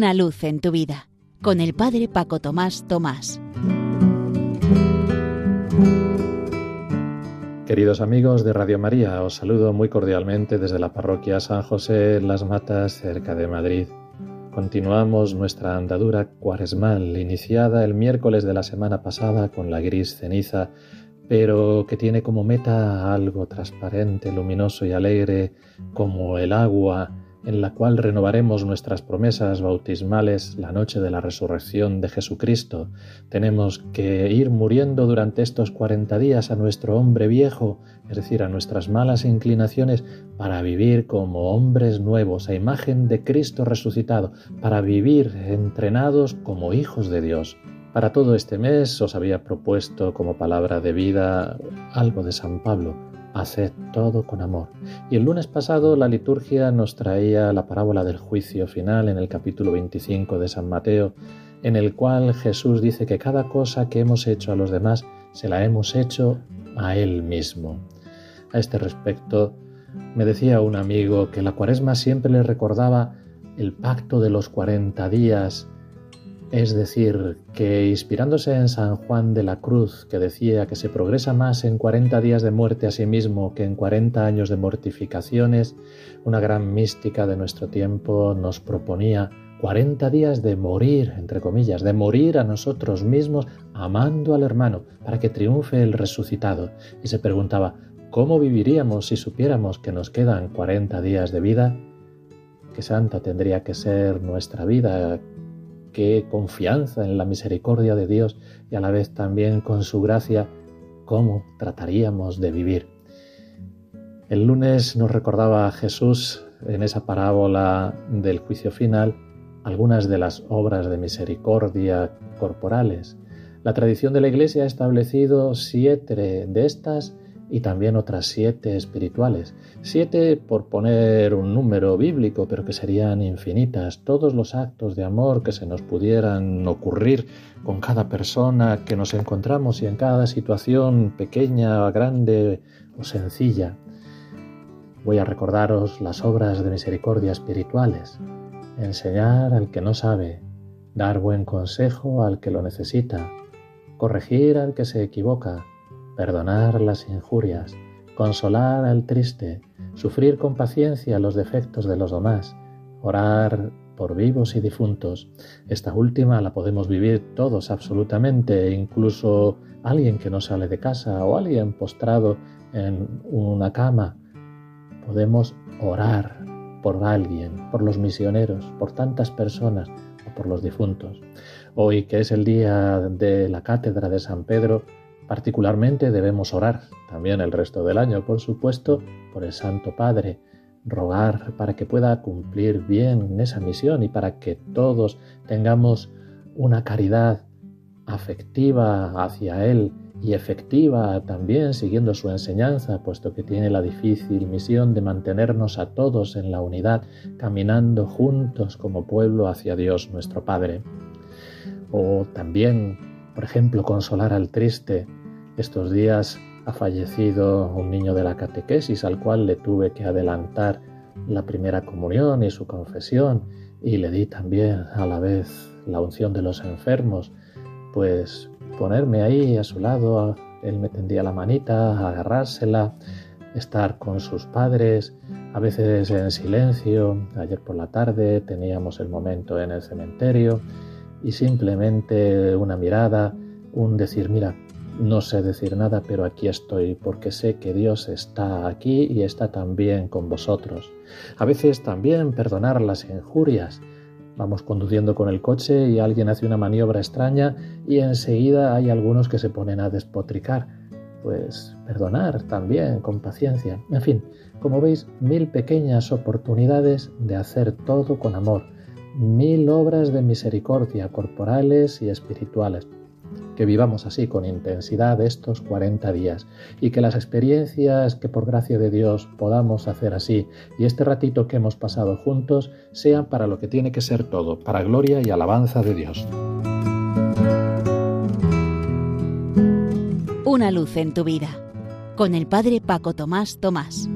Una luz en tu vida con el Padre Paco Tomás Tomás. Queridos amigos de Radio María, os saludo muy cordialmente desde la parroquia San José Las Matas, cerca de Madrid. Continuamos nuestra andadura cuaresmal, iniciada el miércoles de la semana pasada con la gris ceniza, pero que tiene como meta algo transparente, luminoso y alegre, como el agua en la cual renovaremos nuestras promesas bautismales la noche de la resurrección de Jesucristo. Tenemos que ir muriendo durante estos cuarenta días a nuestro hombre viejo, es decir, a nuestras malas inclinaciones, para vivir como hombres nuevos, a imagen de Cristo resucitado, para vivir entrenados como hijos de Dios. Para todo este mes os había propuesto como palabra de vida algo de San Pablo haced todo con amor. Y el lunes pasado la liturgia nos traía la parábola del juicio final en el capítulo 25 de San Mateo, en el cual Jesús dice que cada cosa que hemos hecho a los demás se la hemos hecho a Él mismo. A este respecto, me decía un amigo que la cuaresma siempre le recordaba el pacto de los 40 días es decir, que inspirándose en San Juan de la Cruz, que decía que se progresa más en 40 días de muerte a sí mismo que en 40 años de mortificaciones, una gran mística de nuestro tiempo nos proponía 40 días de morir, entre comillas, de morir a nosotros mismos amando al hermano para que triunfe el resucitado. Y se preguntaba, ¿cómo viviríamos si supiéramos que nos quedan 40 días de vida? ¿Qué santa tendría que ser nuestra vida? Qué confianza en la misericordia de Dios y a la vez también con su gracia, cómo trataríamos de vivir. El lunes nos recordaba Jesús en esa parábola del juicio final algunas de las obras de misericordia corporales. La tradición de la Iglesia ha establecido siete de estas y también otras siete espirituales. Siete por poner un número bíblico, pero que serían infinitas. Todos los actos de amor que se nos pudieran ocurrir con cada persona que nos encontramos y en cada situación pequeña, grande o sencilla. Voy a recordaros las obras de misericordia espirituales. Enseñar al que no sabe, dar buen consejo al que lo necesita, corregir al que se equivoca, perdonar las injurias, consolar al triste, sufrir con paciencia los defectos de los demás, orar por vivos y difuntos. Esta última la podemos vivir todos absolutamente, incluso alguien que no sale de casa o alguien postrado en una cama. Podemos orar por alguien, por los misioneros, por tantas personas o por los difuntos. Hoy que es el día de la cátedra de San Pedro, Particularmente debemos orar, también el resto del año, por supuesto, por el Santo Padre, rogar para que pueda cumplir bien esa misión y para que todos tengamos una caridad afectiva hacia Él y efectiva también siguiendo su enseñanza, puesto que tiene la difícil misión de mantenernos a todos en la unidad, caminando juntos como pueblo hacia Dios nuestro Padre. O también, por ejemplo, consolar al triste, estos días ha fallecido un niño de la catequesis al cual le tuve que adelantar la primera comunión y su confesión y le di también a la vez la unción de los enfermos, pues ponerme ahí a su lado, él me tendía la manita, agarrársela, estar con sus padres, a veces en silencio. Ayer por la tarde teníamos el momento en el cementerio y simplemente una mirada, un decir, mira, no sé decir nada, pero aquí estoy porque sé que Dios está aquí y está también con vosotros. A veces también perdonar las injurias. Vamos conduciendo con el coche y alguien hace una maniobra extraña y enseguida hay algunos que se ponen a despotricar. Pues perdonar también con paciencia. En fin, como veis, mil pequeñas oportunidades de hacer todo con amor, mil obras de misericordia corporales y espirituales que vivamos así con intensidad estos 40 días y que las experiencias que por gracia de Dios podamos hacer así y este ratito que hemos pasado juntos sean para lo que tiene que ser todo, para gloria y alabanza de Dios. Una luz en tu vida con el Padre Paco Tomás Tomás.